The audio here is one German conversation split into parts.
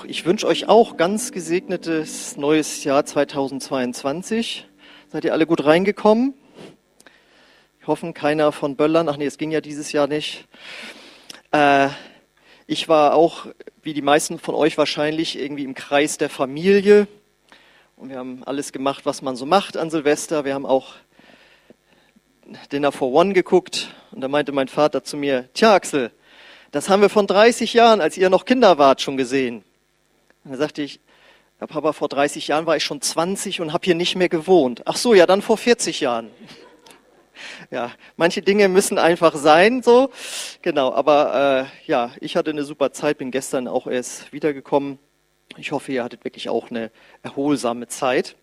auch. Ich wünsche euch auch ganz gesegnetes neues Jahr 2022. Seid ihr alle gut reingekommen? Ich hoffe, keiner von Böllern. Ach nee, es ging ja dieses Jahr nicht. Äh, ich war auch, wie die meisten von euch wahrscheinlich, irgendwie im Kreis der Familie. Und wir haben alles gemacht, was man so macht an Silvester. Wir haben auch Dinner for One geguckt. Und da meinte mein Vater zu mir, tja Axel, das haben wir von 30 Jahren, als ihr noch Kinder wart, schon gesehen. Und da sagte ich, ja, Papa, vor 30 Jahren war ich schon 20 und habe hier nicht mehr gewohnt. Ach so, ja, dann vor 40 Jahren. Ja, manche Dinge müssen einfach sein, so. Genau, aber äh, ja, ich hatte eine super Zeit, bin gestern auch erst wiedergekommen. Ich hoffe, ihr hattet wirklich auch eine erholsame Zeit.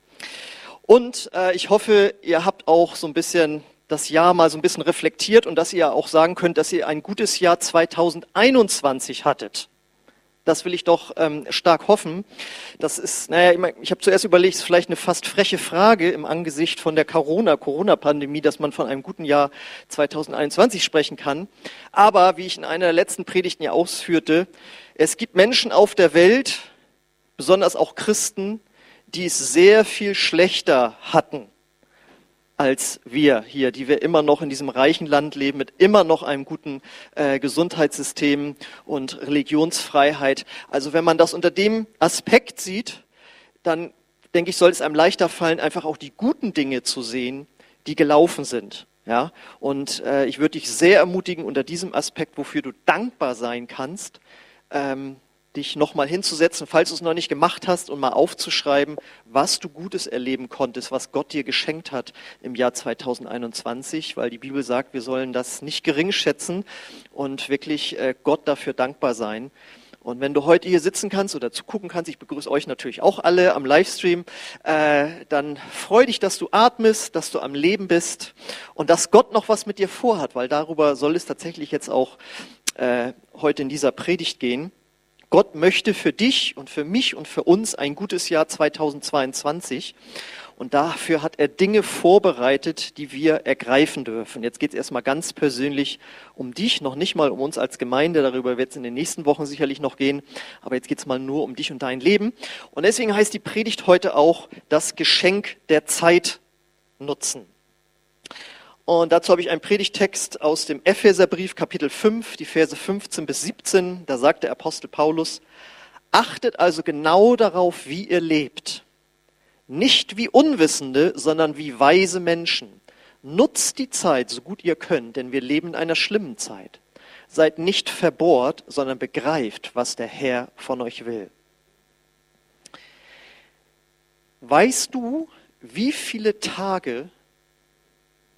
Und äh, ich hoffe, ihr habt auch so ein bisschen das Jahr mal so ein bisschen reflektiert und dass ihr auch sagen könnt, dass ihr ein gutes Jahr 2021 hattet. Das will ich doch ähm, stark hoffen. Das ist, naja, ich, ich habe zuerst überlegt, es ist vielleicht eine fast freche Frage im Angesicht von der Corona, Corona-Pandemie, dass man von einem guten Jahr 2021 sprechen kann. Aber wie ich in einer der letzten Predigten ja ausführte, es gibt Menschen auf der Welt, besonders auch Christen, die es sehr viel schlechter hatten als wir hier, die wir immer noch in diesem reichen Land leben, mit immer noch einem guten äh, Gesundheitssystem und Religionsfreiheit. Also wenn man das unter dem Aspekt sieht, dann denke ich, soll es einem leichter fallen, einfach auch die guten Dinge zu sehen, die gelaufen sind. Ja, und äh, ich würde dich sehr ermutigen, unter diesem Aspekt, wofür du dankbar sein kannst, ähm, dich nochmal hinzusetzen, falls du es noch nicht gemacht hast, und mal aufzuschreiben, was du Gutes erleben konntest, was Gott dir geschenkt hat im Jahr 2021, weil die Bibel sagt, wir sollen das nicht gering schätzen und wirklich äh, Gott dafür dankbar sein. Und wenn du heute hier sitzen kannst oder zugucken kannst, ich begrüße euch natürlich auch alle am Livestream, äh, dann freu dich, dass du atmest, dass du am Leben bist und dass Gott noch was mit dir vorhat, weil darüber soll es tatsächlich jetzt auch äh, heute in dieser Predigt gehen. Gott möchte für dich und für mich und für uns ein gutes Jahr 2022. Und dafür hat er Dinge vorbereitet, die wir ergreifen dürfen. Jetzt geht es erstmal ganz persönlich um dich, noch nicht mal um uns als Gemeinde. Darüber wird es in den nächsten Wochen sicherlich noch gehen. Aber jetzt geht es mal nur um dich und dein Leben. Und deswegen heißt die Predigt heute auch das Geschenk der Zeit nutzen. Und dazu habe ich einen Predigtext aus dem Epheserbrief, Kapitel 5, die Verse 15 bis 17. Da sagt der Apostel Paulus, achtet also genau darauf, wie ihr lebt. Nicht wie Unwissende, sondern wie weise Menschen. Nutzt die Zeit, so gut ihr könnt, denn wir leben in einer schlimmen Zeit. Seid nicht verbohrt, sondern begreift, was der Herr von euch will. Weißt du, wie viele Tage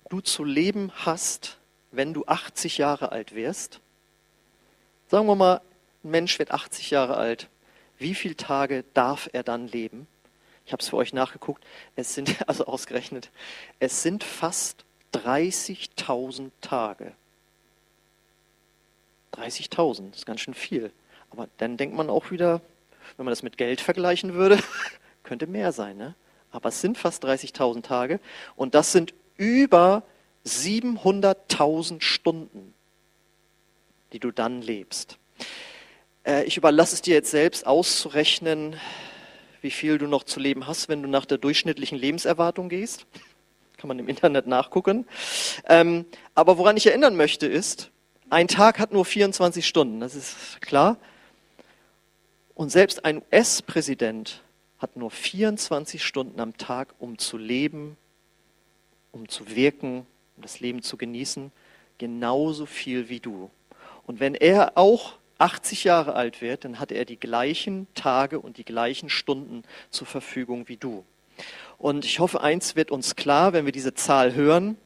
du zu leben hast, wenn du 80 Jahre alt wirst? Sagen wir mal, ein Mensch wird 80 Jahre alt. Wie viele Tage darf er dann leben? Ich habe es für euch nachgeguckt. Es sind, also ausgerechnet, es sind fast 30.000 Tage. 30.000, das ist ganz schön viel. Aber dann denkt man auch wieder, wenn man das mit Geld vergleichen würde, könnte mehr sein. Ne? Aber es sind fast 30.000 Tage und das sind über 700.000 Stunden, die du dann lebst. Äh, ich überlasse es dir jetzt selbst auszurechnen, wie viel du noch zu leben hast, wenn du nach der durchschnittlichen Lebenserwartung gehst. Kann man im Internet nachgucken. Ähm, aber woran ich erinnern möchte ist, ein Tag hat nur 24 Stunden, das ist klar. Und selbst ein US-Präsident hat nur 24 Stunden am Tag, um zu leben, um zu wirken, um das Leben zu genießen, genauso viel wie du. Und wenn er auch 80 Jahre alt wird, dann hat er die gleichen Tage und die gleichen Stunden zur Verfügung wie du. Und ich hoffe, eins wird uns klar, wenn wir diese Zahl hören,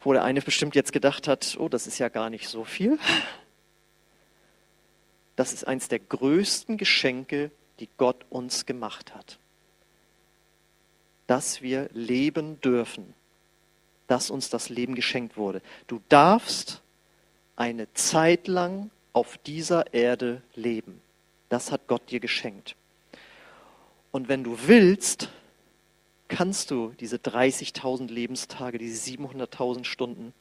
wo der eine bestimmt jetzt gedacht hat, oh, das ist ja gar nicht so viel. Das ist eins der größten Geschenke, die Gott uns gemacht hat dass wir leben dürfen, dass uns das Leben geschenkt wurde. Du darfst eine Zeit lang auf dieser Erde leben. Das hat Gott dir geschenkt. Und wenn du willst, kannst du diese 30.000 Lebenstage, diese 700.000 Stunden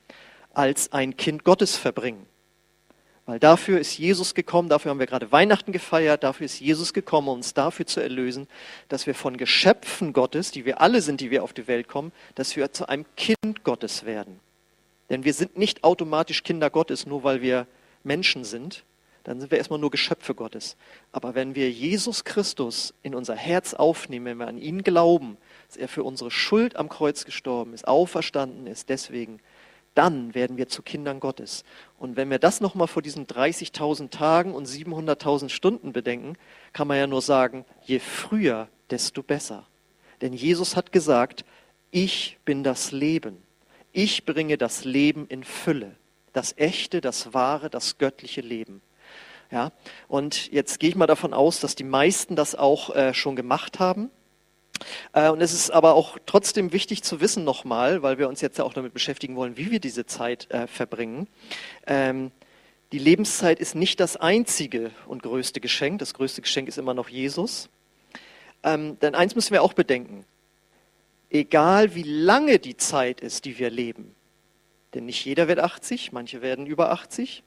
als ein Kind Gottes verbringen. Weil dafür ist Jesus gekommen, dafür haben wir gerade Weihnachten gefeiert, dafür ist Jesus gekommen, um uns dafür zu erlösen, dass wir von Geschöpfen Gottes, die wir alle sind, die wir auf die Welt kommen, dass wir zu einem Kind Gottes werden. Denn wir sind nicht automatisch Kinder Gottes, nur weil wir Menschen sind. Dann sind wir erstmal nur Geschöpfe Gottes. Aber wenn wir Jesus Christus in unser Herz aufnehmen, wenn wir an ihn glauben, dass er für unsere Schuld am Kreuz gestorben ist, auferstanden ist, deswegen, dann werden wir zu Kindern Gottes. Und wenn wir das nochmal vor diesen 30.000 Tagen und 700.000 Stunden bedenken, kann man ja nur sagen, je früher, desto besser. Denn Jesus hat gesagt, ich bin das Leben. Ich bringe das Leben in Fülle. Das echte, das wahre, das göttliche Leben. Ja, und jetzt gehe ich mal davon aus, dass die meisten das auch äh, schon gemacht haben. Äh, und es ist aber auch trotzdem wichtig zu wissen nochmal, weil wir uns jetzt ja auch damit beschäftigen wollen, wie wir diese Zeit äh, verbringen. Ähm, die Lebenszeit ist nicht das einzige und größte Geschenk. Das größte Geschenk ist immer noch Jesus. Ähm, denn eins müssen wir auch bedenken. Egal wie lange die Zeit ist, die wir leben, denn nicht jeder wird 80, manche werden über 80.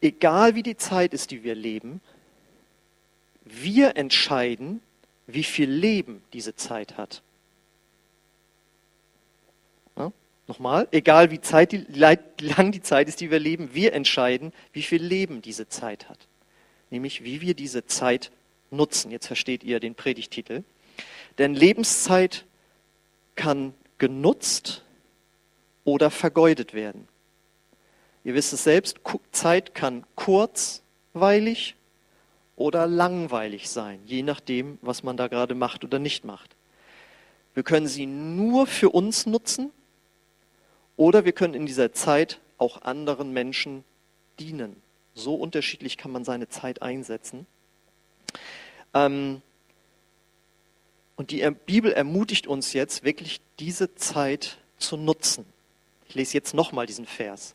Egal wie die Zeit ist, die wir leben, wir entscheiden, wie viel Leben diese Zeit hat. Ja, nochmal, egal wie, Zeit, die, lang die Zeit ist, die wir leben, wir entscheiden, wie viel Leben diese Zeit hat. Nämlich, wie wir diese Zeit nutzen. Jetzt versteht ihr den Predigtitel. Denn Lebenszeit kann genutzt oder vergeudet werden. Ihr wisst es selbst, Zeit kann kurzweilig oder langweilig sein, je nachdem, was man da gerade macht oder nicht macht. Wir können sie nur für uns nutzen oder wir können in dieser Zeit auch anderen Menschen dienen. So unterschiedlich kann man seine Zeit einsetzen. Ähm, und die Bibel ermutigt uns jetzt wirklich, diese Zeit zu nutzen. Ich lese jetzt nochmal diesen Vers.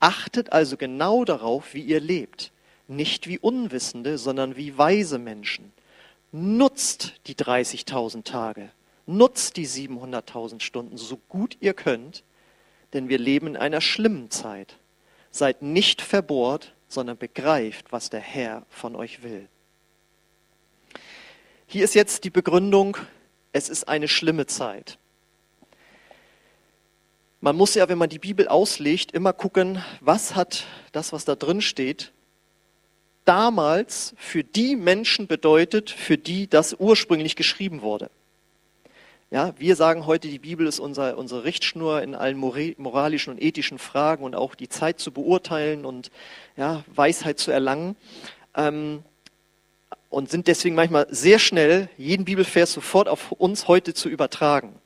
Achtet also genau darauf, wie ihr lebt nicht wie Unwissende, sondern wie weise Menschen. Nutzt die 30.000 Tage, nutzt die 700.000 Stunden so gut ihr könnt, denn wir leben in einer schlimmen Zeit. Seid nicht verbohrt, sondern begreift, was der Herr von euch will. Hier ist jetzt die Begründung, es ist eine schlimme Zeit. Man muss ja, wenn man die Bibel auslegt, immer gucken, was hat das, was da drin steht, damals für die Menschen bedeutet, für die das ursprünglich geschrieben wurde. Ja, wir sagen heute, die Bibel ist unser, unsere Richtschnur in allen moralischen und ethischen Fragen und auch die Zeit zu beurteilen und ja, Weisheit zu erlangen. Ähm, und sind deswegen manchmal sehr schnell, jeden Bibelvers sofort auf uns heute zu übertragen.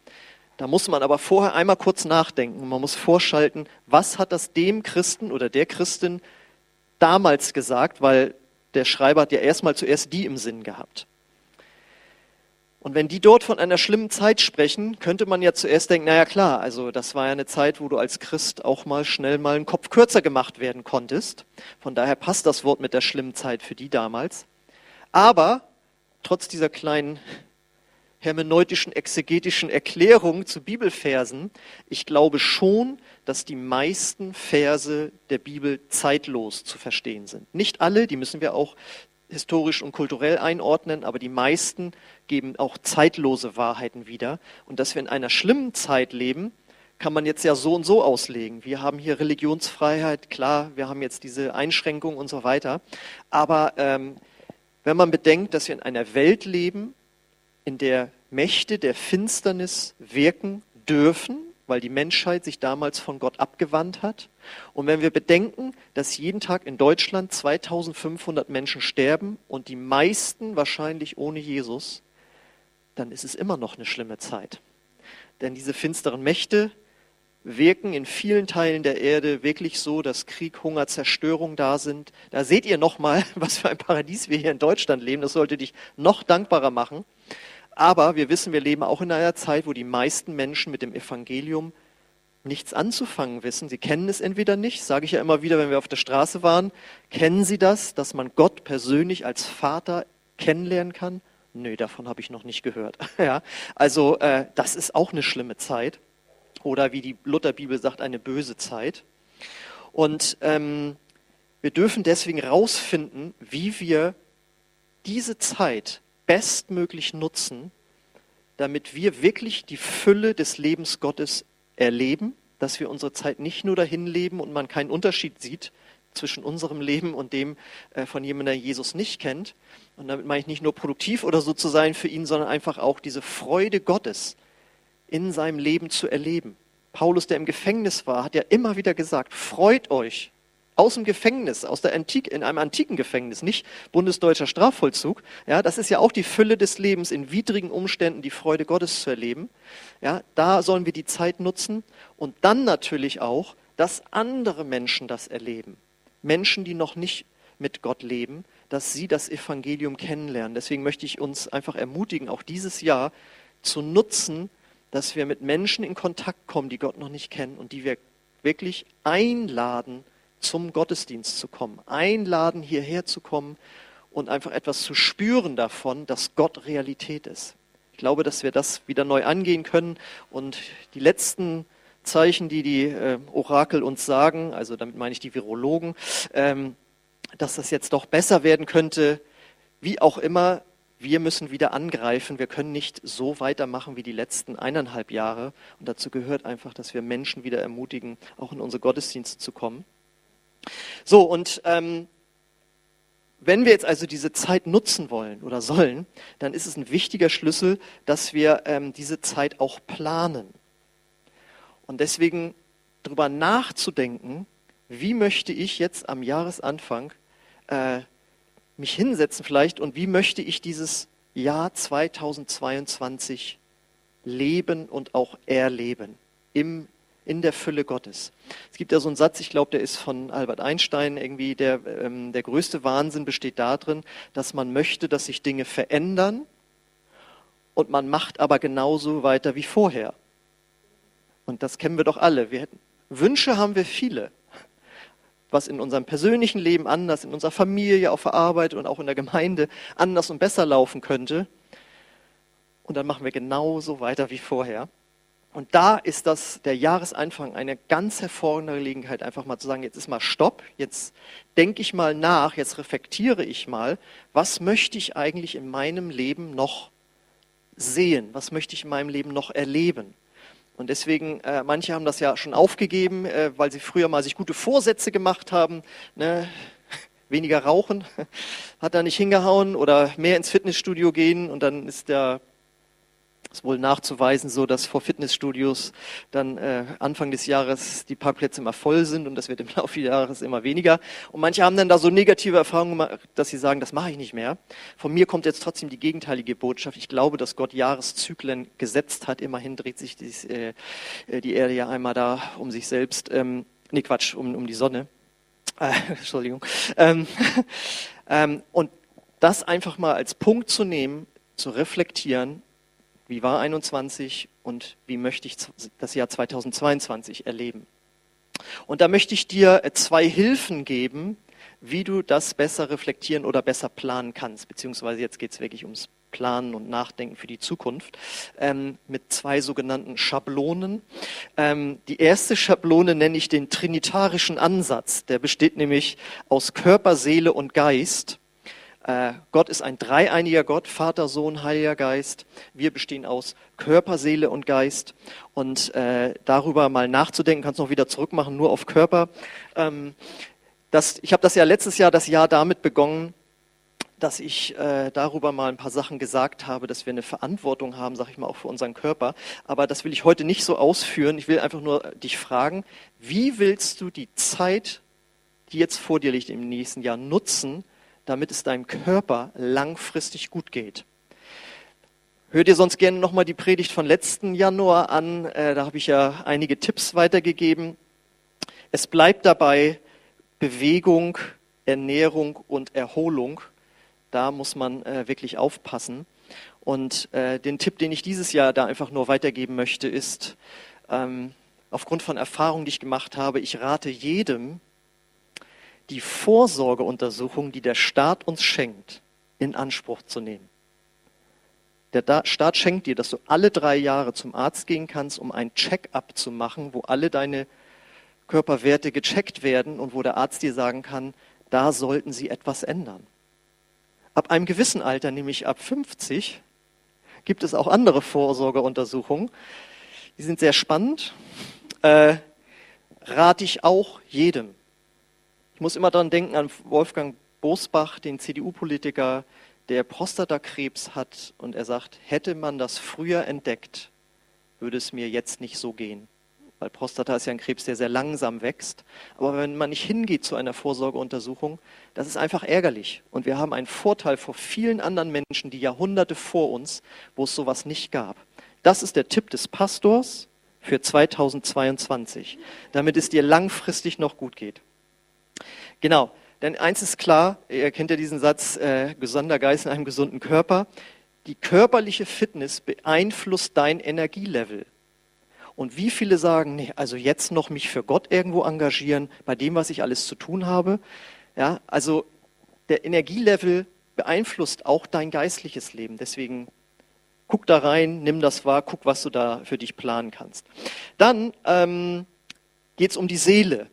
Da muss man aber vorher einmal kurz nachdenken. Man muss vorschalten, was hat das dem Christen oder der Christin damals gesagt, weil der Schreiber hat ja erstmal zuerst die im Sinn gehabt. Und wenn die dort von einer schlimmen Zeit sprechen, könnte man ja zuerst denken, naja klar, also das war ja eine Zeit, wo du als Christ auch mal schnell mal einen Kopf kürzer gemacht werden konntest. Von daher passt das Wort mit der schlimmen Zeit für die damals. Aber trotz dieser kleinen hermeneutischen, exegetischen Erklärung zu Bibelversen, ich glaube schon, dass die meisten Verse der Bibel zeitlos zu verstehen sind. Nicht alle, die müssen wir auch historisch und kulturell einordnen, aber die meisten geben auch zeitlose Wahrheiten wieder. Und dass wir in einer schlimmen Zeit leben, kann man jetzt ja so und so auslegen. Wir haben hier Religionsfreiheit, klar, wir haben jetzt diese Einschränkungen und so weiter. Aber ähm, wenn man bedenkt, dass wir in einer Welt leben, in der Mächte der Finsternis wirken dürfen, weil die Menschheit sich damals von Gott abgewandt hat. Und wenn wir bedenken, dass jeden Tag in Deutschland 2500 Menschen sterben und die meisten wahrscheinlich ohne Jesus, dann ist es immer noch eine schlimme Zeit. Denn diese finsteren Mächte wirken in vielen Teilen der Erde wirklich so, dass Krieg, Hunger, Zerstörung da sind. Da seht ihr nochmal, was für ein Paradies wir hier in Deutschland leben. Das sollte dich noch dankbarer machen. Aber wir wissen, wir leben auch in einer Zeit, wo die meisten Menschen mit dem Evangelium nichts anzufangen wissen. Sie kennen es entweder nicht, sage ich ja immer wieder, wenn wir auf der Straße waren. Kennen Sie das, dass man Gott persönlich als Vater kennenlernen kann? Nö, davon habe ich noch nicht gehört. ja, also äh, das ist auch eine schlimme Zeit. Oder wie die Lutherbibel sagt, eine böse Zeit. Und ähm, wir dürfen deswegen herausfinden, wie wir diese Zeit bestmöglich nutzen, damit wir wirklich die Fülle des Lebens Gottes erleben, dass wir unsere Zeit nicht nur dahin leben und man keinen Unterschied sieht zwischen unserem Leben und dem äh, von jemandem, der Jesus nicht kennt. Und damit meine ich nicht nur produktiv oder so zu sein für ihn, sondern einfach auch diese Freude Gottes in seinem Leben zu erleben. Paulus, der im Gefängnis war, hat ja immer wieder gesagt, freut euch aus dem Gefängnis, aus der Antike, in einem antiken Gefängnis, nicht bundesdeutscher Strafvollzug. Ja, das ist ja auch die Fülle des Lebens, in widrigen Umständen die Freude Gottes zu erleben. Ja, da sollen wir die Zeit nutzen und dann natürlich auch, dass andere Menschen das erleben. Menschen, die noch nicht mit Gott leben, dass sie das Evangelium kennenlernen. Deswegen möchte ich uns einfach ermutigen, auch dieses Jahr zu nutzen, dass wir mit Menschen in Kontakt kommen, die Gott noch nicht kennen und die wir wirklich einladen, zum Gottesdienst zu kommen, einladen, hierher zu kommen und einfach etwas zu spüren davon, dass Gott Realität ist. Ich glaube, dass wir das wieder neu angehen können und die letzten Zeichen, die die äh, Orakel uns sagen, also damit meine ich die Virologen, ähm, dass das jetzt doch besser werden könnte, wie auch immer, wir müssen wieder angreifen. Wir können nicht so weitermachen wie die letzten eineinhalb Jahre. Und dazu gehört einfach, dass wir Menschen wieder ermutigen, auch in unsere Gottesdienste zu kommen. So, und ähm, wenn wir jetzt also diese Zeit nutzen wollen oder sollen, dann ist es ein wichtiger Schlüssel, dass wir ähm, diese Zeit auch planen. Und deswegen darüber nachzudenken, wie möchte ich jetzt am Jahresanfang äh, mich hinsetzen vielleicht und wie möchte ich dieses Jahr 2022 leben und auch erleben im in der Fülle Gottes. Es gibt ja so einen Satz, ich glaube, der ist von Albert Einstein irgendwie, der, ähm, der größte Wahnsinn besteht darin, dass man möchte, dass sich Dinge verändern und man macht aber genauso weiter wie vorher. Und das kennen wir doch alle. Wir hätten, Wünsche haben wir viele, was in unserem persönlichen Leben anders, in unserer Familie, auf der Arbeit und auch in der Gemeinde anders und besser laufen könnte. Und dann machen wir genauso weiter wie vorher. Und da ist das der Jahresanfang eine ganz hervorragende Gelegenheit, einfach mal zu sagen, jetzt ist mal Stopp, jetzt denke ich mal nach, jetzt reflektiere ich mal, was möchte ich eigentlich in meinem Leben noch sehen, was möchte ich in meinem Leben noch erleben. Und deswegen, äh, manche haben das ja schon aufgegeben, äh, weil sie früher mal sich gute Vorsätze gemacht haben, ne? weniger rauchen, hat da nicht hingehauen oder mehr ins Fitnessstudio gehen und dann ist der ist wohl nachzuweisen, so dass vor Fitnessstudios dann äh, Anfang des Jahres die Parkplätze immer voll sind und das wird im Laufe des Jahres immer weniger. Und manche haben dann da so negative Erfahrungen gemacht, dass sie sagen, das mache ich nicht mehr. Von mir kommt jetzt trotzdem die gegenteilige Botschaft. Ich glaube, dass Gott Jahreszyklen gesetzt hat. Immerhin dreht sich dies, äh, äh die Erde ja einmal da um sich selbst. Ähm, nee, Quatsch, um, um die Sonne. Äh, Entschuldigung. Ähm, ähm, und das einfach mal als Punkt zu nehmen, zu reflektieren wie war 21 und wie möchte ich das Jahr 2022 erleben? Und da möchte ich dir äh, zwei Hilfen geben, wie du das besser reflektieren oder besser planen kannst. Beziehungsweise jetzt geht es wirklich ums Planen und Nachdenken für die Zukunft ähm, mit zwei sogenannten Schablonen. Ähm, die erste Schablone nenne ich den trinitarischen Ansatz. Der besteht nämlich aus Körper, Seele und Geist. Äh, Gott ist ein dreieiniger Gott, Vater, Sohn, Heiliger Geist. Wir bestehen aus Körper, Seele und Geist. Und äh, darüber mal nachzudenken, kannst du noch wieder zurückmachen, nur auf Körper. Ähm, das, ich habe das ja letztes Jahr, das Jahr damit begonnen, dass ich äh, darüber mal ein paar Sachen gesagt habe, dass wir eine Verantwortung haben, sag ich mal, auch für unseren Körper. Aber das will ich heute nicht so ausführen. Ich will einfach nur dich fragen, wie willst du die Zeit, die jetzt vor dir liegt im nächsten Jahr, nutzen, damit es deinem Körper langfristig gut geht. Hör dir sonst gerne nochmal die Predigt von letzten Januar an. Äh, da habe ich ja einige Tipps weitergegeben. Es bleibt dabei Bewegung, Ernährung und Erholung. Da muss man äh, wirklich aufpassen. Und äh, den Tipp, den ich dieses Jahr da einfach nur weitergeben möchte, ist, ähm, aufgrund von Erfahrungen, die ich gemacht habe, ich rate jedem, die Vorsorgeuntersuchung, die der Staat uns schenkt, in Anspruch zu nehmen. Der Staat schenkt dir, dass du alle drei Jahre zum Arzt gehen kannst, um ein Check-up zu machen, wo alle deine Körperwerte gecheckt werden und wo der Arzt dir sagen kann, da sollten Sie etwas ändern. Ab einem gewissen Alter, nämlich ab 50, gibt es auch andere Vorsorgeuntersuchungen. Die sind sehr spannend. Äh, rate ich auch jedem. Ich muss immer daran denken an Wolfgang Bosbach, den CDU-Politiker, der Prostatakrebs hat und er sagt, hätte man das früher entdeckt, würde es mir jetzt nicht so gehen. Weil Prostata ist ja ein Krebs, der sehr langsam wächst. Aber wenn man nicht hingeht zu einer Vorsorgeuntersuchung, das ist einfach ärgerlich. Und wir haben einen Vorteil vor vielen anderen Menschen, die Jahrhunderte vor uns, wo es sowas nicht gab. Das ist der Tipp des Pastors für 2022, damit es dir langfristig noch gut geht. Genau, denn eins ist klar, ihr kennt ja diesen Satz, äh, gesunder Geist in einem gesunden Körper. Die körperliche Fitness beeinflusst dein Energielevel. Und wie viele sagen, nee, also jetzt noch mich für Gott irgendwo engagieren, bei dem, was ich alles zu tun habe. Ja, also der Energielevel beeinflusst auch dein geistliches Leben. Deswegen guck da rein, nimm das wahr, guck, was du da für dich planen kannst. Dann ähm, geht es um die Seele.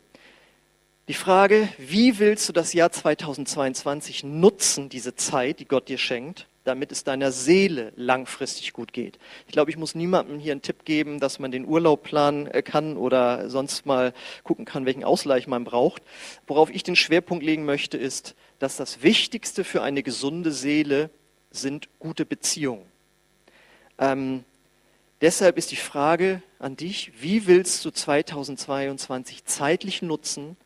Die Frage, wie willst du das Jahr 2022 nutzen, diese Zeit, die Gott dir schenkt, damit es deiner Seele langfristig gut geht. Ich glaube, ich muss niemandem hier einen Tipp geben, dass man den Urlaub planen äh, kann oder sonst mal gucken kann, welchen Ausgleich man braucht. Worauf ich den Schwerpunkt legen möchte, ist, dass das Wichtigste für eine gesunde Seele sind gute Beziehungen. Ähm, deshalb ist die Frage an dich, wie willst du 2022 zeitlich nutzen,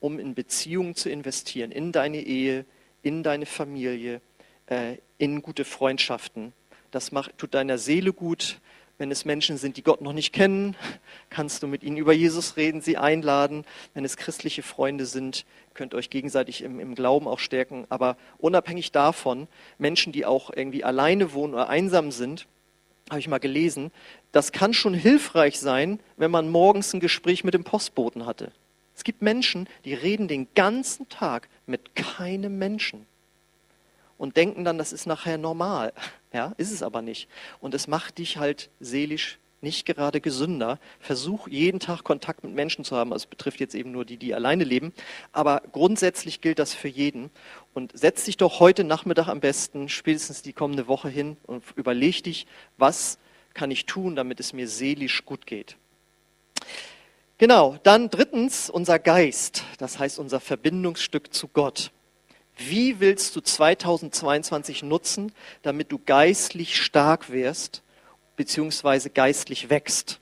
um in Beziehungen zu investieren, in deine Ehe, in deine Familie, äh, in gute Freundschaften. Das macht, tut deiner Seele gut. Wenn es Menschen sind, die Gott noch nicht kennen, kannst du mit ihnen über Jesus reden, sie einladen. Wenn es christliche Freunde sind, könnt ihr euch gegenseitig im, im Glauben auch stärken. Aber unabhängig davon, Menschen, die auch irgendwie alleine wohnen oder einsam sind, habe ich mal gelesen, das kann schon hilfreich sein, wenn man morgens ein Gespräch mit dem Postboten hatte. Es gibt Menschen, die reden den ganzen Tag mit keinem Menschen und denken dann, das ist nachher normal. Ja, ist es aber nicht. Und es macht dich halt seelisch nicht gerade gesünder. Versuch jeden Tag Kontakt mit Menschen zu haben. Also es betrifft jetzt eben nur die, die alleine leben. Aber grundsätzlich gilt das für jeden. Und setz dich doch heute Nachmittag am besten, spätestens die kommende Woche hin und überleg dich, was kann ich tun, damit es mir seelisch gut geht. Genau, dann drittens unser Geist, das heißt unser Verbindungsstück zu Gott. Wie willst du 2022 nutzen, damit du geistlich stark wirst, beziehungsweise geistlich wächst?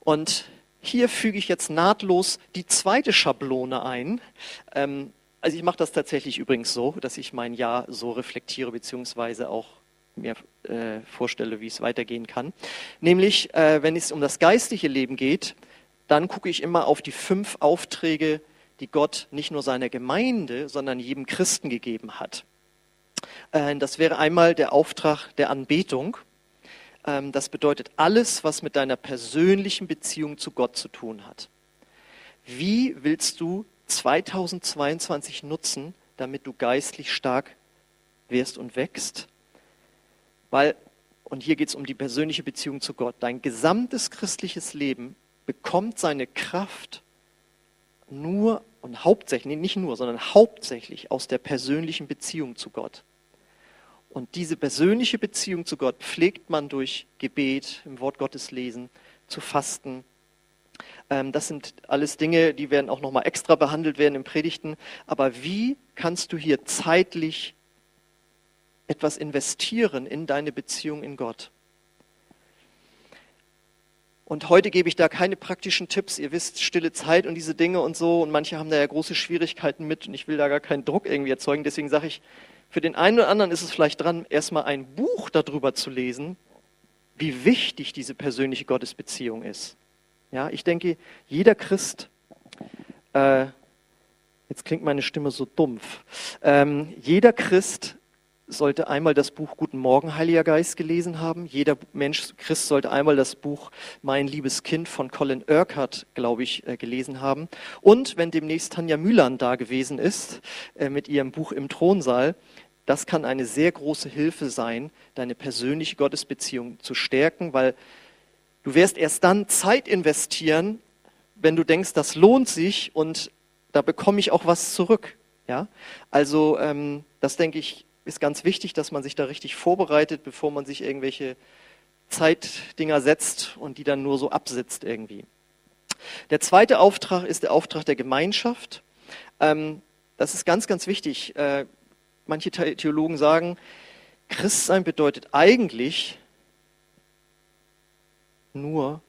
Und hier füge ich jetzt nahtlos die zweite Schablone ein. Ähm, also ich mache das tatsächlich übrigens so, dass ich mein Jahr so reflektiere, beziehungsweise auch mir äh, vorstelle, wie es weitergehen kann. Nämlich, äh, wenn es um das geistliche Leben geht, dann gucke ich immer auf die fünf Aufträge, die Gott nicht nur seiner Gemeinde, sondern jedem Christen gegeben hat. Äh, das wäre einmal der Auftrag der Anbetung. Ähm, das bedeutet alles, was mit deiner persönlichen Beziehung zu Gott zu tun hat. Wie willst du 2022 nutzen, damit du geistlich stark wirst und wächst? Weil, und hier geht es um die persönliche Beziehung zu Gott, dein gesamtes christliches Leben bekommt seine Kraft nur und hauptsächlich, nicht nur, sondern hauptsächlich aus der persönlichen Beziehung zu Gott. Und diese persönliche Beziehung zu Gott pflegt man durch Gebet, im Wort Gottes lesen, zu fasten. Ähm, das sind alles Dinge, die werden auch nochmal extra behandelt werden im Predigten. Aber wie kannst du hier zeitlich etwas investieren in deine Beziehung in Gott? Und heute gebe ich da keine praktischen Tipps. Ihr wisst, stille Zeit und diese Dinge und so. Und manche haben da ja große Schwierigkeiten mit. Und ich will da gar keinen Druck irgendwie erzeugen. Deswegen sage ich, für den einen oder anderen ist es vielleicht dran, erstmal ein Buch darüber zu lesen, wie wichtig diese persönliche Gottesbeziehung ist. Ja, ich denke, jeder Christ, äh, jetzt klingt meine Stimme so dumpf, ähm, jeder Christ sollte einmal das Buch Guten Morgen, Heiliger Geist gelesen haben. Jeder Mensch, Christ, sollte einmal das Buch Mein liebes Kind von Colin Urquhart, glaube ich, äh, gelesen haben. Und wenn demnächst Tanja Mühlern da gewesen ist, äh, mit ihrem Buch im Thronsaal, das kann eine sehr große Hilfe sein, deine persönliche Gottesbeziehung zu stärken, weil du wirst erst dann Zeit investieren, wenn du denkst, das lohnt sich und da bekomme ich auch was zurück. Ja, also ähm, das denke ich ist ganz wichtig, dass man sich da richtig vorbereitet, bevor man sich irgendwelche Zeitdinger setzt und die dann nur so absitzt irgendwie. Der zweite Auftrag ist der Auftrag der Gemeinschaft. Ähm, das ist ganz, ganz wichtig. Äh, manche Theologen sagen, Christsein bedeutet eigentlich nur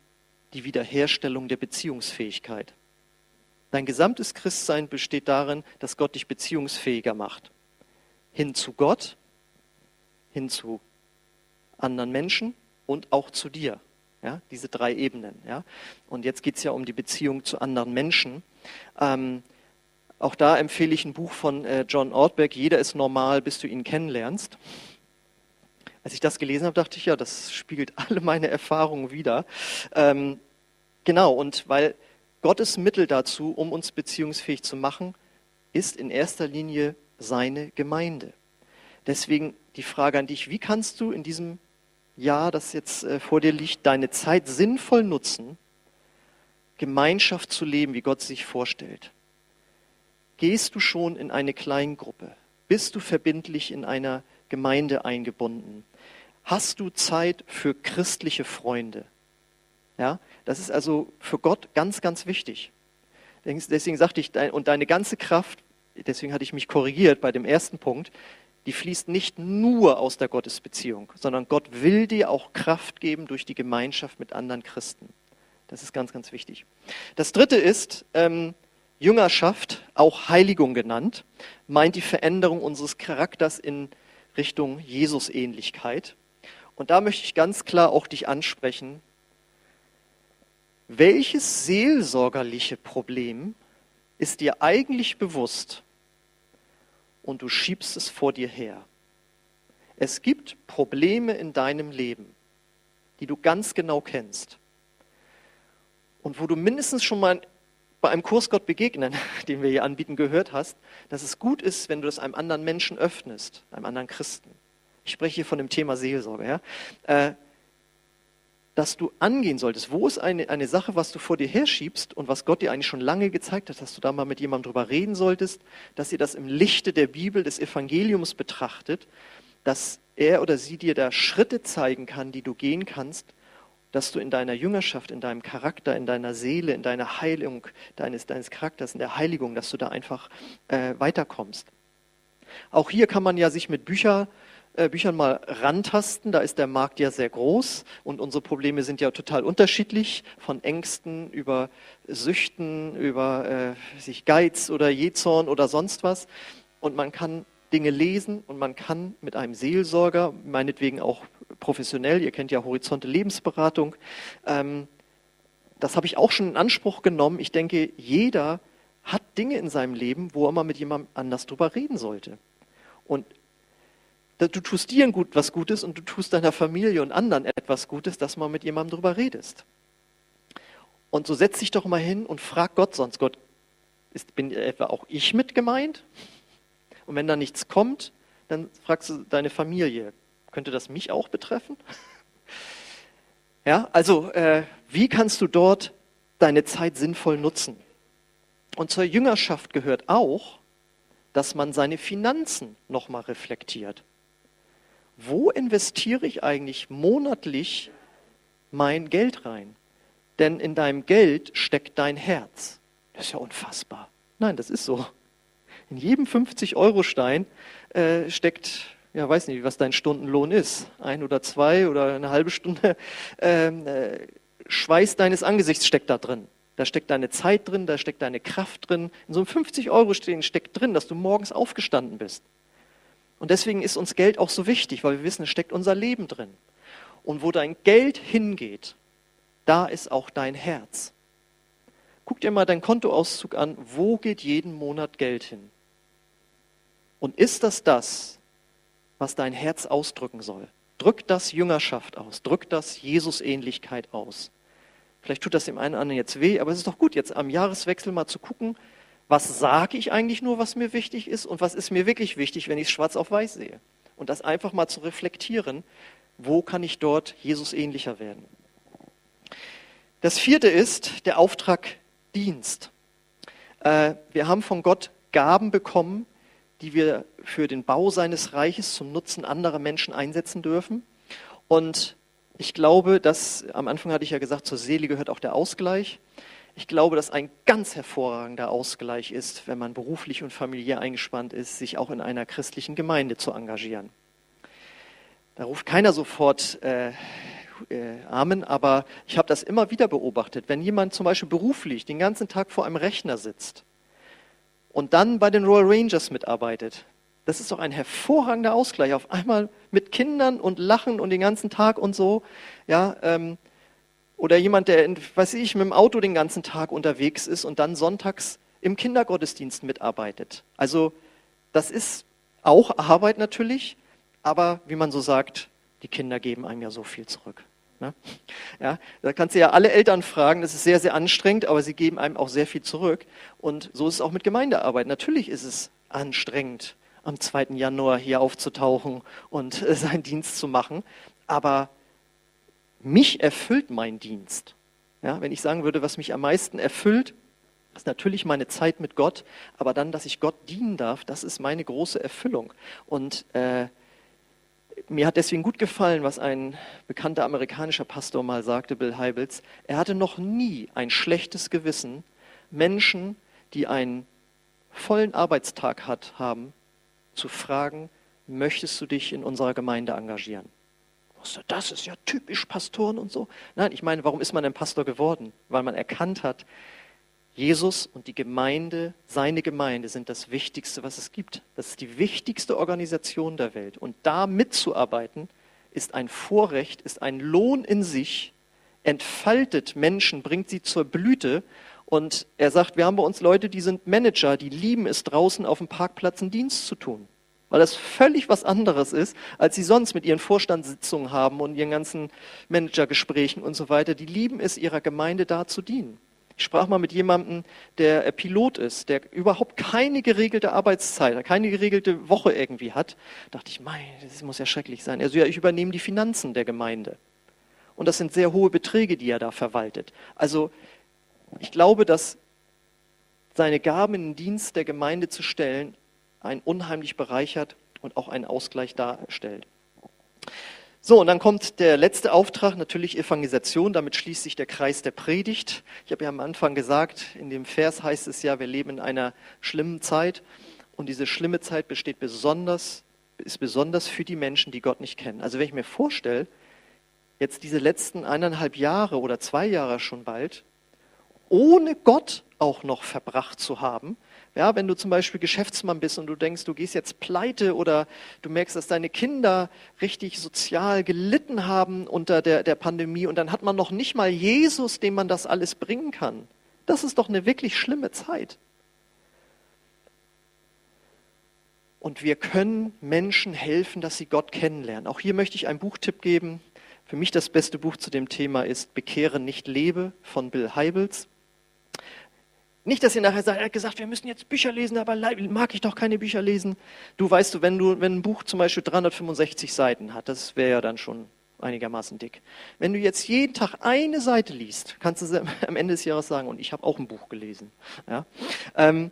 die Wiederherstellung der Beziehungsfähigkeit. Dein gesamtes Christsein besteht darin, dass Gott dich beziehungsfähiger macht. Hin zu Gott, hin zu anderen Menschen und auch zu dir. Ja, diese drei Ebenen. Ja. Und jetzt geht es ja um die Beziehung zu anderen Menschen. Ähm, auch da empfehle ich ein Buch von äh, John Ortberg, Jeder ist normal, bis du ihn kennenlernst. Als ich das gelesen habe, dachte ich, ja, das spiegelt alle meine Erfahrungen wieder. Ähm, genau, und weil Gottes Mittel dazu, um uns beziehungsfähig zu machen, ist in erster Linie seine Gemeinde. Deswegen die Frage an dich, wie kannst du in diesem Jahr, das jetzt äh, vor dir liegt, deine Zeit sinnvoll nutzen, Gemeinschaft zu leben, wie Gott sich vorstellt? Gehst du schon in eine Kleingruppe? Bist du verbindlich in einer Gemeinde eingebunden? Hast du Zeit für christliche Freunde? Ja, das ist also für Gott ganz, ganz wichtig. Deswegen sagte ich, und deine ganze Kraft, deswegen hatte ich mich korrigiert bei dem ersten Punkt, die fließt nicht nur aus der Gottesbeziehung, sondern Gott will dir auch Kraft geben durch die Gemeinschaft mit anderen Christen. Das ist ganz, ganz wichtig. Das dritte ist, ähm, Jüngerschaft, auch Heiligung genannt, meint die Veränderung unseres Charakters in Richtung Jesusähnlichkeit. Und da möchte ich ganz klar auch dich ansprechen. Welches seelsorgerliche Problem ist dir eigentlich bewusst und du schiebst es vor dir her? Es gibt Probleme in deinem Leben, die du ganz genau kennst und wo du mindestens schon mal bei einem Kurs Gott begegnen, den wir hier anbieten, gehört hast, dass es gut ist, wenn du das einem anderen Menschen öffnest, einem anderen Christen. Ich spreche hier von dem Thema Seelsorge, ja? Dass du angehen solltest. Wo ist eine, eine Sache, was du vor dir herschiebst und was Gott dir eigentlich schon lange gezeigt hat, dass du da mal mit jemandem drüber reden solltest, dass ihr das im Lichte der Bibel, des Evangeliums betrachtet, dass er oder sie dir da Schritte zeigen kann, die du gehen kannst, dass du in deiner Jüngerschaft, in deinem Charakter, in deiner Seele, in deiner Heilung deines, deines Charakters, in der Heiligung, dass du da einfach äh, weiterkommst. Auch hier kann man ja sich mit Bücher, äh, Büchern mal rantasten. Da ist der Markt ja sehr groß und unsere Probleme sind ja total unterschiedlich, von Ängsten über Süchten, über äh, sich Geiz oder Jezorn oder sonst was. Und man kann Dinge lesen und man kann mit einem Seelsorger, meinetwegen auch professionell, ihr kennt ja Horizonte Lebensberatung, ähm, das habe ich auch schon in Anspruch genommen. Ich denke, jeder hat Dinge in seinem Leben, wo er mal mit jemandem anders drüber reden sollte. Und du tust dir gut, was Gutes und du tust deiner Familie und anderen etwas Gutes, dass man mit jemandem drüber redest. Und so setz dich doch mal hin und frag Gott sonst. Gott, ist, bin etwa auch ich mit gemeint? Und wenn da nichts kommt, dann fragst du deine Familie, könnte das mich auch betreffen? Ja, also äh, wie kannst du dort deine Zeit sinnvoll nutzen? Und zur Jüngerschaft gehört auch, dass man seine Finanzen nochmal reflektiert. Wo investiere ich eigentlich monatlich mein Geld rein? Denn in deinem Geld steckt dein Herz. Das ist ja unfassbar. Nein, das ist so. In jedem 50-Euro-Stein äh, steckt ja, weiß nicht, was dein Stundenlohn ist, ein oder zwei oder eine halbe Stunde ähm, äh, Schweiß deines Angesichts steckt da drin. Da steckt deine Zeit drin, da steckt deine Kraft drin. In so einem 50 Euro stehen steckt drin, dass du morgens aufgestanden bist. Und deswegen ist uns Geld auch so wichtig, weil wir wissen, es steckt unser Leben drin. Und wo dein Geld hingeht, da ist auch dein Herz. Guck dir mal deinen Kontoauszug an, wo geht jeden Monat Geld hin? Und ist das das, was dein Herz ausdrücken soll. Drück das Jüngerschaft aus, drück das Jesusähnlichkeit aus. Vielleicht tut das dem einen oder anderen jetzt weh, aber es ist doch gut, jetzt am Jahreswechsel mal zu gucken, was sage ich eigentlich nur, was mir wichtig ist und was ist mir wirklich wichtig, wenn ich es schwarz auf weiß sehe. Und das einfach mal zu reflektieren, wo kann ich dort Jesus ähnlicher werden. Das vierte ist der Auftrag Dienst. Äh, wir haben von Gott Gaben bekommen, die wir für den Bau seines Reiches zum Nutzen anderer Menschen einsetzen dürfen. Und ich glaube, dass, am Anfang hatte ich ja gesagt, zur Seele gehört auch der Ausgleich. Ich glaube, dass ein ganz hervorragender Ausgleich ist, wenn man beruflich und familiär eingespannt ist, sich auch in einer christlichen Gemeinde zu engagieren. Da ruft keiner sofort äh, äh, Amen, aber ich habe das immer wieder beobachtet. Wenn jemand zum Beispiel beruflich den ganzen Tag vor einem Rechner sitzt und dann bei den Royal Rangers mitarbeitet, das ist doch ein hervorragender Ausgleich. Auf einmal mit Kindern und Lachen und den ganzen Tag und so. Ja, ähm, oder jemand, der, weiß ich, mit dem Auto den ganzen Tag unterwegs ist und dann sonntags im Kindergottesdienst mitarbeitet. Also das ist auch Arbeit natürlich, aber wie man so sagt, die Kinder geben einem ja so viel zurück. Ne? Ja, da kannst du ja alle Eltern fragen, das ist sehr, sehr anstrengend, aber sie geben einem auch sehr viel zurück. Und so ist es auch mit Gemeindearbeit. Natürlich ist es anstrengend, am 2. Januar hier aufzutauchen und seinen Dienst zu machen, aber mich erfüllt mein Dienst. Ja, wenn ich sagen würde, was mich am meisten erfüllt, ist natürlich meine Zeit mit Gott, aber dann, dass ich Gott dienen darf, das ist meine große Erfüllung. Und äh, mir hat deswegen gut gefallen, was ein bekannter amerikanischer Pastor mal sagte, Bill Heibels. Er hatte noch nie ein schlechtes Gewissen, Menschen, die einen vollen Arbeitstag hat, haben, zu fragen, möchtest du dich in unserer Gemeinde engagieren? Das ist ja typisch Pastoren und so. Nein, ich meine, warum ist man denn Pastor geworden? Weil man erkannt hat, Jesus und die Gemeinde, seine Gemeinde sind das Wichtigste, was es gibt. Das ist die wichtigste Organisation der Welt. Und da mitzuarbeiten, ist ein Vorrecht, ist ein Lohn in sich, entfaltet Menschen, bringt sie zur Blüte. Und er sagt, wir haben bei uns Leute, die sind Manager, die lieben es draußen auf dem Parkplatz einen Dienst zu tun. Weil das völlig was anderes ist, als sie sonst mit ihren Vorstandssitzungen haben und ihren ganzen Managergesprächen und so weiter. Die lieben es, ihrer Gemeinde da zu dienen. Ich sprach mal mit jemandem, der äh, Pilot ist, der überhaupt keine geregelte Arbeitszeit, keine geregelte Woche irgendwie hat. Da dachte ich, mein, das muss ja schrecklich sein. Also ja, ich übernehme die Finanzen der Gemeinde. Und das sind sehr hohe Beträge, die er da verwaltet. Also ich glaube, dass seine Gaben in den Dienst der Gemeinde zu stellen, einen unheimlich bereichert und auch einen Ausgleich darstellt. So, und dann kommt der letzte Auftrag, natürlich Evangelisation. Damit schließt sich der Kreis der Predigt. Ich habe ja am Anfang gesagt, in dem Vers heißt es ja, wir leben in einer schlimmen Zeit. Und diese schlimme Zeit besteht besonders, ist besonders für die Menschen, die Gott nicht kennen. Also wenn ich mir vorstelle, jetzt diese letzten eineinhalb Jahre oder zwei Jahre schon bald, ohne Gott auch noch verbracht zu haben, ja, wenn du zum Beispiel Geschäftsmann bist und du denkst, du gehst jetzt pleite oder du merkst, dass deine Kinder richtig sozial gelitten haben unter der, der Pandemie und dann hat man noch nicht mal Jesus, dem man das alles bringen kann. Das ist doch eine wirklich schlimme Zeit. Und wir können Menschen helfen, dass sie Gott kennenlernen. Auch hier möchte ich einen Buchtipp geben. Für mich das beste Buch zu dem Thema ist Bekehre nicht lebe von Bill Heibels. Nicht, dass ihr nachher sagt, er hat gesagt, wir müssen jetzt Bücher lesen, aber mag ich doch keine Bücher lesen. Du weißt wenn du, wenn ein Buch zum Beispiel 365 Seiten hat, das wäre ja dann schon einigermaßen dick. Wenn du jetzt jeden Tag eine Seite liest, kannst du am Ende des Jahres sagen, und ich habe auch ein Buch gelesen. Ja? Ähm,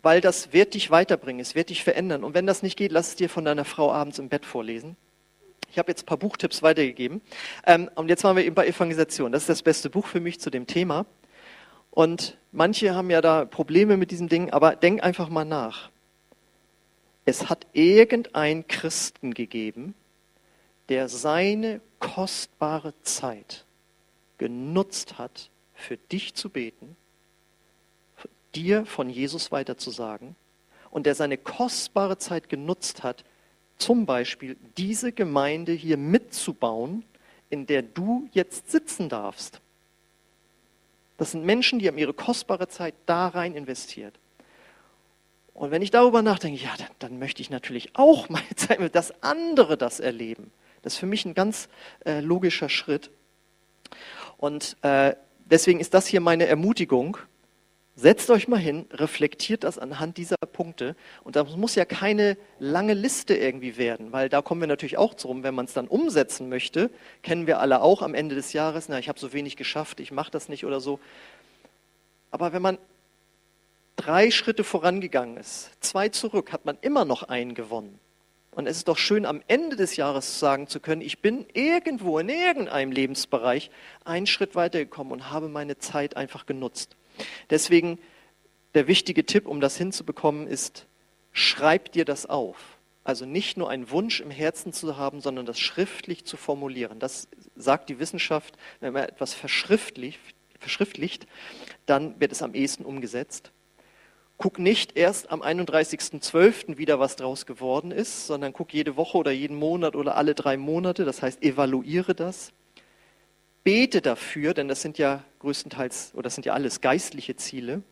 weil das wird dich weiterbringen, es wird dich verändern. Und wenn das nicht geht, lass es dir von deiner Frau abends im Bett vorlesen. Ich habe jetzt ein paar Buchtipps weitergegeben. Ähm, und jetzt waren wir eben bei Evangelisation. Das ist das beste Buch für mich zu dem Thema. Und manche haben ja da Probleme mit diesem Ding, aber denk einfach mal nach. Es hat irgendein Christen gegeben, der seine kostbare Zeit genutzt hat, für dich zu beten, dir von Jesus weiterzusagen und der seine kostbare Zeit genutzt hat, zum Beispiel diese Gemeinde hier mitzubauen, in der du jetzt sitzen darfst. Das sind Menschen, die haben ihre kostbare Zeit da rein investiert. Und wenn ich darüber nachdenke, ja, dann, dann möchte ich natürlich auch meine Zeit dass andere das erleben. Das ist für mich ein ganz äh, logischer Schritt. Und äh, deswegen ist das hier meine Ermutigung, Setzt euch mal hin, reflektiert das anhand dieser Punkte. Und das muss ja keine lange Liste irgendwie werden, weil da kommen wir natürlich auch drum, wenn man es dann umsetzen möchte, kennen wir alle auch am Ende des Jahres, na, ich habe so wenig geschafft, ich mache das nicht oder so. Aber wenn man drei Schritte vorangegangen ist, zwei zurück, hat man immer noch einen gewonnen. Und es ist doch schön, am Ende des Jahres sagen zu können, ich bin irgendwo in irgendeinem Lebensbereich einen Schritt weitergekommen und habe meine Zeit einfach genutzt. Deswegen der wichtige Tipp, um das hinzubekommen, ist, schreib dir das auf. Also nicht nur einen Wunsch im Herzen zu haben, sondern das schriftlich zu formulieren. Das sagt die Wissenschaft, wenn man etwas verschriftlicht, verschriftlicht dann wird es am ehesten umgesetzt. Guck nicht erst am 31.12. wieder, was draus geworden ist, sondern guck jede Woche oder jeden Monat oder alle drei Monate. Das heißt, evaluiere das. Bete dafür, denn das sind ja größtenteils, oder das sind ja alles geistliche Ziele.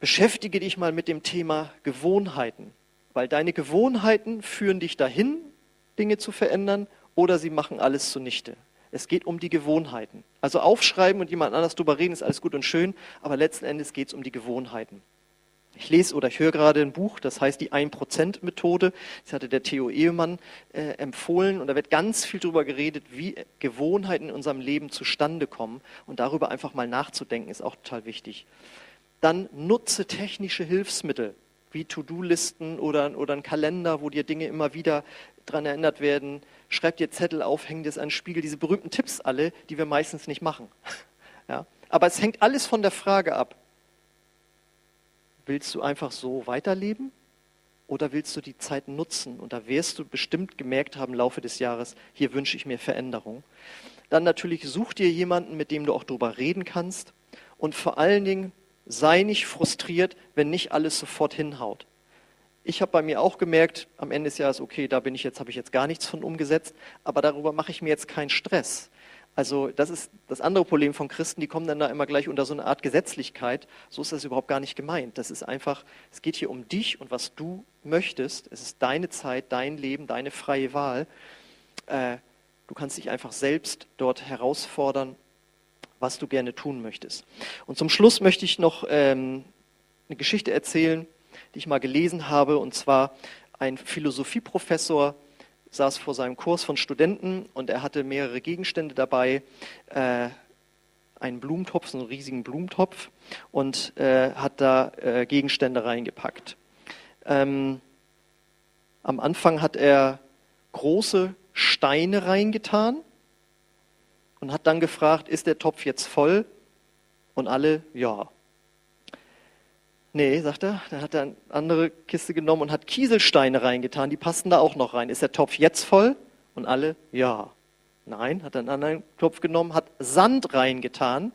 Beschäftige dich mal mit dem Thema Gewohnheiten, weil deine Gewohnheiten führen dich dahin, Dinge zu verändern, oder sie machen alles zunichte. Es geht um die Gewohnheiten. Also aufschreiben und jemand anders darüber reden ist alles gut und schön, aber letzten Endes geht es um die Gewohnheiten. Ich lese oder ich höre gerade ein Buch, das heißt die 1%-Methode. Das hatte der Theo Ehemann äh, empfohlen und da wird ganz viel darüber geredet, wie Gewohnheiten in unserem Leben zustande kommen und darüber einfach mal nachzudenken ist auch total wichtig. Dann nutze technische Hilfsmittel wie To-Do-Listen oder, oder ein Kalender, wo dir Dinge immer wieder dran erinnert werden schreib dir Zettel auf, häng das an den Spiegel, diese berühmten Tipps alle, die wir meistens nicht machen. Ja? Aber es hängt alles von der Frage ab, willst du einfach so weiterleben oder willst du die Zeit nutzen? Und da wirst du bestimmt gemerkt haben im Laufe des Jahres, hier wünsche ich mir Veränderung. Dann natürlich such dir jemanden, mit dem du auch darüber reden kannst. Und vor allen Dingen sei nicht frustriert, wenn nicht alles sofort hinhaut. Ich habe bei mir auch gemerkt, am Ende des Jahres, okay, da bin ich jetzt, habe ich jetzt gar nichts von umgesetzt, aber darüber mache ich mir jetzt keinen Stress. Also das ist das andere Problem von Christen, die kommen dann da immer gleich unter so eine Art Gesetzlichkeit. So ist das überhaupt gar nicht gemeint. Das ist einfach, es geht hier um dich und was du möchtest. Es ist deine Zeit, dein Leben, deine freie Wahl. Äh, du kannst dich einfach selbst dort herausfordern, was du gerne tun möchtest. Und zum Schluss möchte ich noch ähm, eine Geschichte erzählen die ich mal gelesen habe. Und zwar ein Philosophieprofessor saß vor seinem Kurs von Studenten und er hatte mehrere Gegenstände dabei. Äh, einen Blumentopf, so einen riesigen Blumentopf und äh, hat da äh, Gegenstände reingepackt. Ähm, am Anfang hat er große Steine reingetan und hat dann gefragt, ist der Topf jetzt voll? Und alle, ja. Nee, sagt er. Dann hat er eine andere Kiste genommen und hat Kieselsteine reingetan. Die passten da auch noch rein. Ist der Topf jetzt voll? Und alle, ja. Nein, hat er einen anderen Topf genommen, hat Sand reingetan.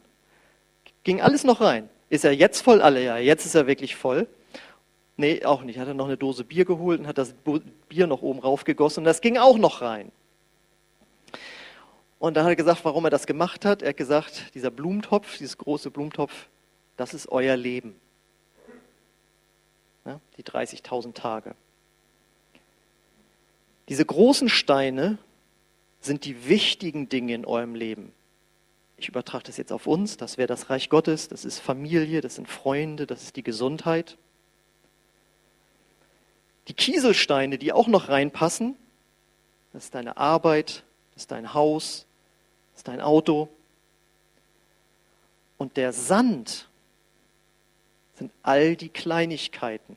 Ging alles noch rein. Ist er jetzt voll? Alle, ja. Jetzt ist er wirklich voll. Nee, auch nicht. Hat er noch eine Dose Bier geholt und hat das Bier noch oben raufgegossen. Und das ging auch noch rein. Und dann hat er gesagt, warum er das gemacht hat. Er hat gesagt, dieser Blumentopf, dieses große Blumentopf, das ist euer Leben ne, die 30.000 Tage. Diese großen Steine sind die wichtigen Dinge in eurem Leben. Ich übertrage das jetzt auf uns, das wäre das Reich Gottes, das ist Familie, das sind Freunde, das ist die Gesundheit. Die Kieselsteine, die auch noch reinpassen, das ist deine Arbeit, das ist dein Haus, das ist dein Auto. Und der Sand, sind all die Kleinigkeiten.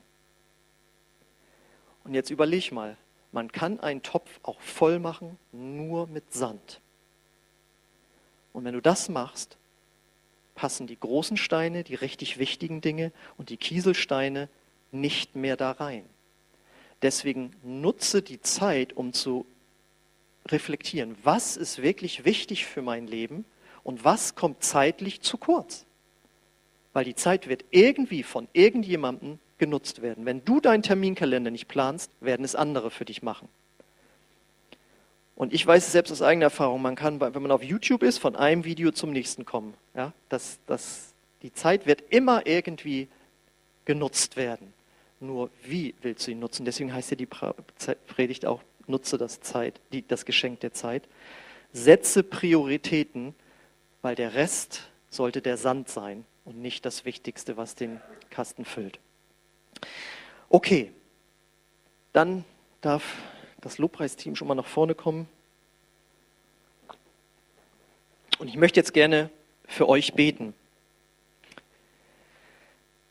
Und jetzt überleg mal, man kann einen Topf auch voll machen, nur mit Sand. Und wenn du das machst, passen die großen Steine, die richtig wichtigen Dinge und die Kieselsteine nicht mehr da rein. Deswegen nutze die Zeit, um zu reflektieren, was ist wirklich wichtig für mein Leben und was kommt zeitlich zu kurz. Weil die Zeit wird irgendwie von irgendjemandem genutzt werden. Wenn du deinen Terminkalender nicht planst, werden es andere für dich machen. Und ich weiß es selbst aus eigener Erfahrung, man kann, wenn man auf YouTube ist, von einem Video zum nächsten kommen. Ja, das, das, die Zeit wird immer irgendwie genutzt werden. Nur wie willst du ihn nutzen? Deswegen heißt ja die Predigt auch, nutze das, Zeit, die, das Geschenk der Zeit. Setze Prioritäten, weil der Rest sollte der Sand sein und nicht das Wichtigste, was den Kasten füllt. Okay, dann darf das Lobpreisteam schon mal nach vorne kommen. Und ich möchte jetzt gerne für euch beten.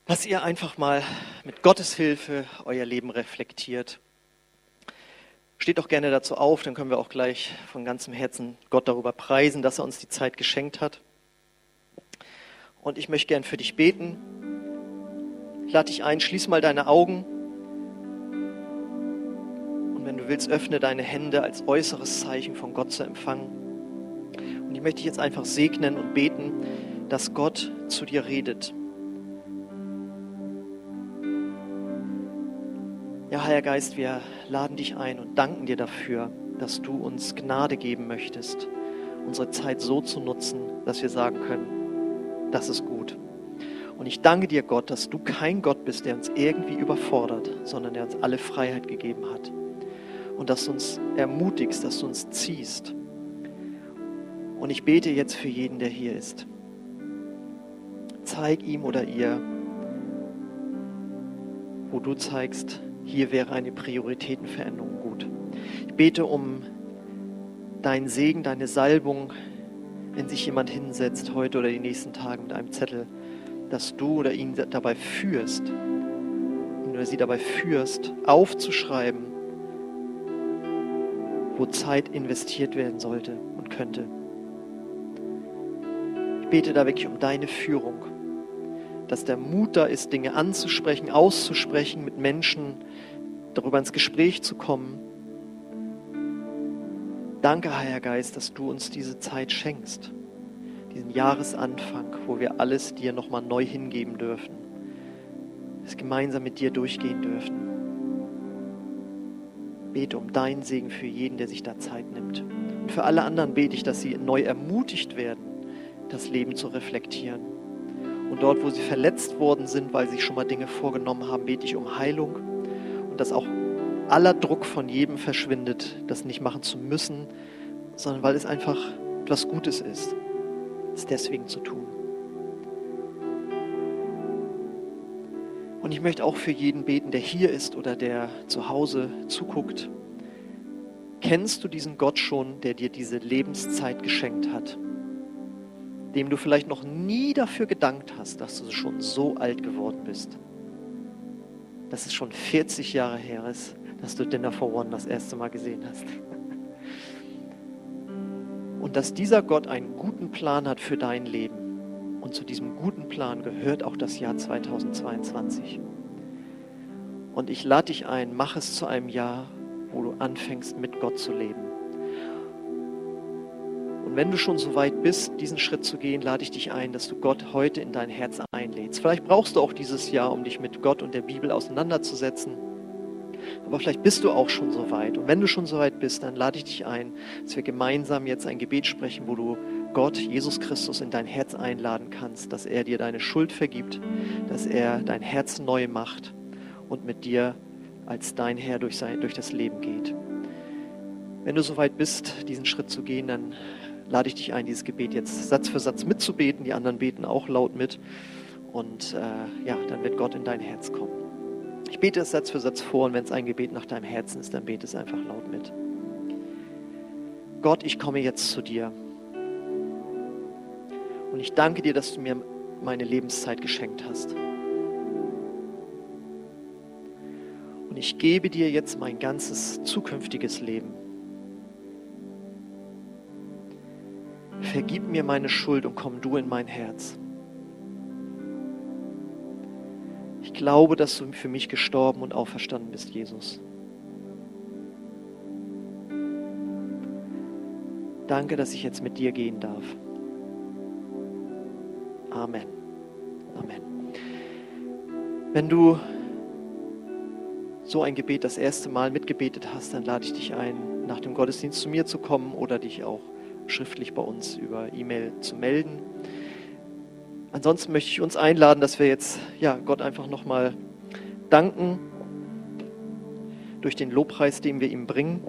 dass ihr einfach mal mit Gottes Hilfe euer Leben reflektiert. Steht doch gerne dazu auf, dann können wir auch gleich von ganzem Herzen Gott darüber preisen, dass er uns die Zeit geschenkt hat. Und ich möchte gern für dich beten. Ich lade dich ein, schließ mal deine Augen. Und wenn du willst, öffne deine Hände als äußeres Zeichen von Gott zu empfangen. Und ich möchte dich jetzt einfach segnen und beten, dass Gott zu dir redet. Ja, Heiliger Geist, wir laden dich ein und danken dir dafür, dass du uns Gnade geben möchtest, unsere Zeit so zu nutzen, dass wir sagen können, das ist gut. Und ich danke dir, Gott, dass du kein Gott bist, der uns irgendwie überfordert, sondern der uns alle Freiheit gegeben hat. Und dass du uns ermutigst, dass du uns ziehst. Und ich bete jetzt für jeden, der hier ist. Zeig ihm oder ihr, wo du zeigst, hier wäre eine Prioritätenveränderung gut. Ich bete um deinen Segen, deine Salbung, wenn sich jemand hinsetzt heute oder die nächsten Tage mit einem Zettel, dass du oder ihn dabei führst, oder sie dabei führst, aufzuschreiben, wo Zeit investiert werden sollte und könnte. Ich bete da wirklich um deine Führung, dass der Mut da ist, Dinge anzusprechen, auszusprechen, mit Menschen darüber ins Gespräch zu kommen. Danke, Heiliger Geist, dass du uns diese Zeit schenkst, diesen Jahresanfang, wo wir alles dir nochmal neu hingeben dürfen, es gemeinsam mit dir durchgehen dürfen. Bete um deinen Segen für jeden, der sich da Zeit nimmt. Und für alle anderen bete ich, dass sie neu ermutigt werden, das Leben zu reflektieren. Und dort, wo sie verletzt worden sind, weil sie schon mal Dinge vorgenommen haben, bete ich um Heilung und dass auch aller Druck von jedem verschwindet, das nicht machen zu müssen, sondern weil es einfach etwas Gutes ist, es deswegen zu tun. Und ich möchte auch für jeden beten, der hier ist oder der zu Hause zuguckt. Kennst du diesen Gott schon, der dir diese Lebenszeit geschenkt hat? Dem du vielleicht noch nie dafür gedankt hast, dass du schon so alt geworden bist? dass es schon 40 Jahre her ist, dass du Dinner for One das erste Mal gesehen hast. Und dass dieser Gott einen guten Plan hat für dein Leben. Und zu diesem guten Plan gehört auch das Jahr 2022. Und ich lade dich ein, mach es zu einem Jahr, wo du anfängst, mit Gott zu leben. Und wenn du schon so weit bist, diesen Schritt zu gehen, lade ich dich ein, dass du Gott heute in dein Herz einlädst. Vielleicht brauchst du auch dieses Jahr, um dich mit Gott und der Bibel auseinanderzusetzen. Aber vielleicht bist du auch schon so weit. Und wenn du schon so weit bist, dann lade ich dich ein, dass wir gemeinsam jetzt ein Gebet sprechen, wo du Gott, Jesus Christus, in dein Herz einladen kannst, dass er dir deine Schuld vergibt, dass er dein Herz neu macht und mit dir als dein Herr durch, sein, durch das Leben geht. Wenn du so weit bist, diesen Schritt zu gehen, dann lade ich dich ein, dieses Gebet jetzt Satz für Satz mitzubeten. Die anderen beten auch laut mit. Und äh, ja, dann wird Gott in dein Herz kommen. Ich bete es Satz für Satz vor und wenn es ein Gebet nach deinem Herzen ist, dann bete es einfach laut mit. Gott, ich komme jetzt zu dir. Und ich danke dir, dass du mir meine Lebenszeit geschenkt hast. Und ich gebe dir jetzt mein ganzes zukünftiges Leben. vergib mir meine Schuld und komm du in mein Herz. Glaube, dass du für mich gestorben und auferstanden bist, Jesus. Danke, dass ich jetzt mit dir gehen darf. Amen. Amen. Wenn du so ein Gebet das erste Mal mitgebetet hast, dann lade ich dich ein, nach dem Gottesdienst zu mir zu kommen oder dich auch schriftlich bei uns über E-Mail zu melden. Ansonsten möchte ich uns einladen, dass wir jetzt ja, Gott einfach nochmal danken durch den Lobpreis, den wir ihm bringen.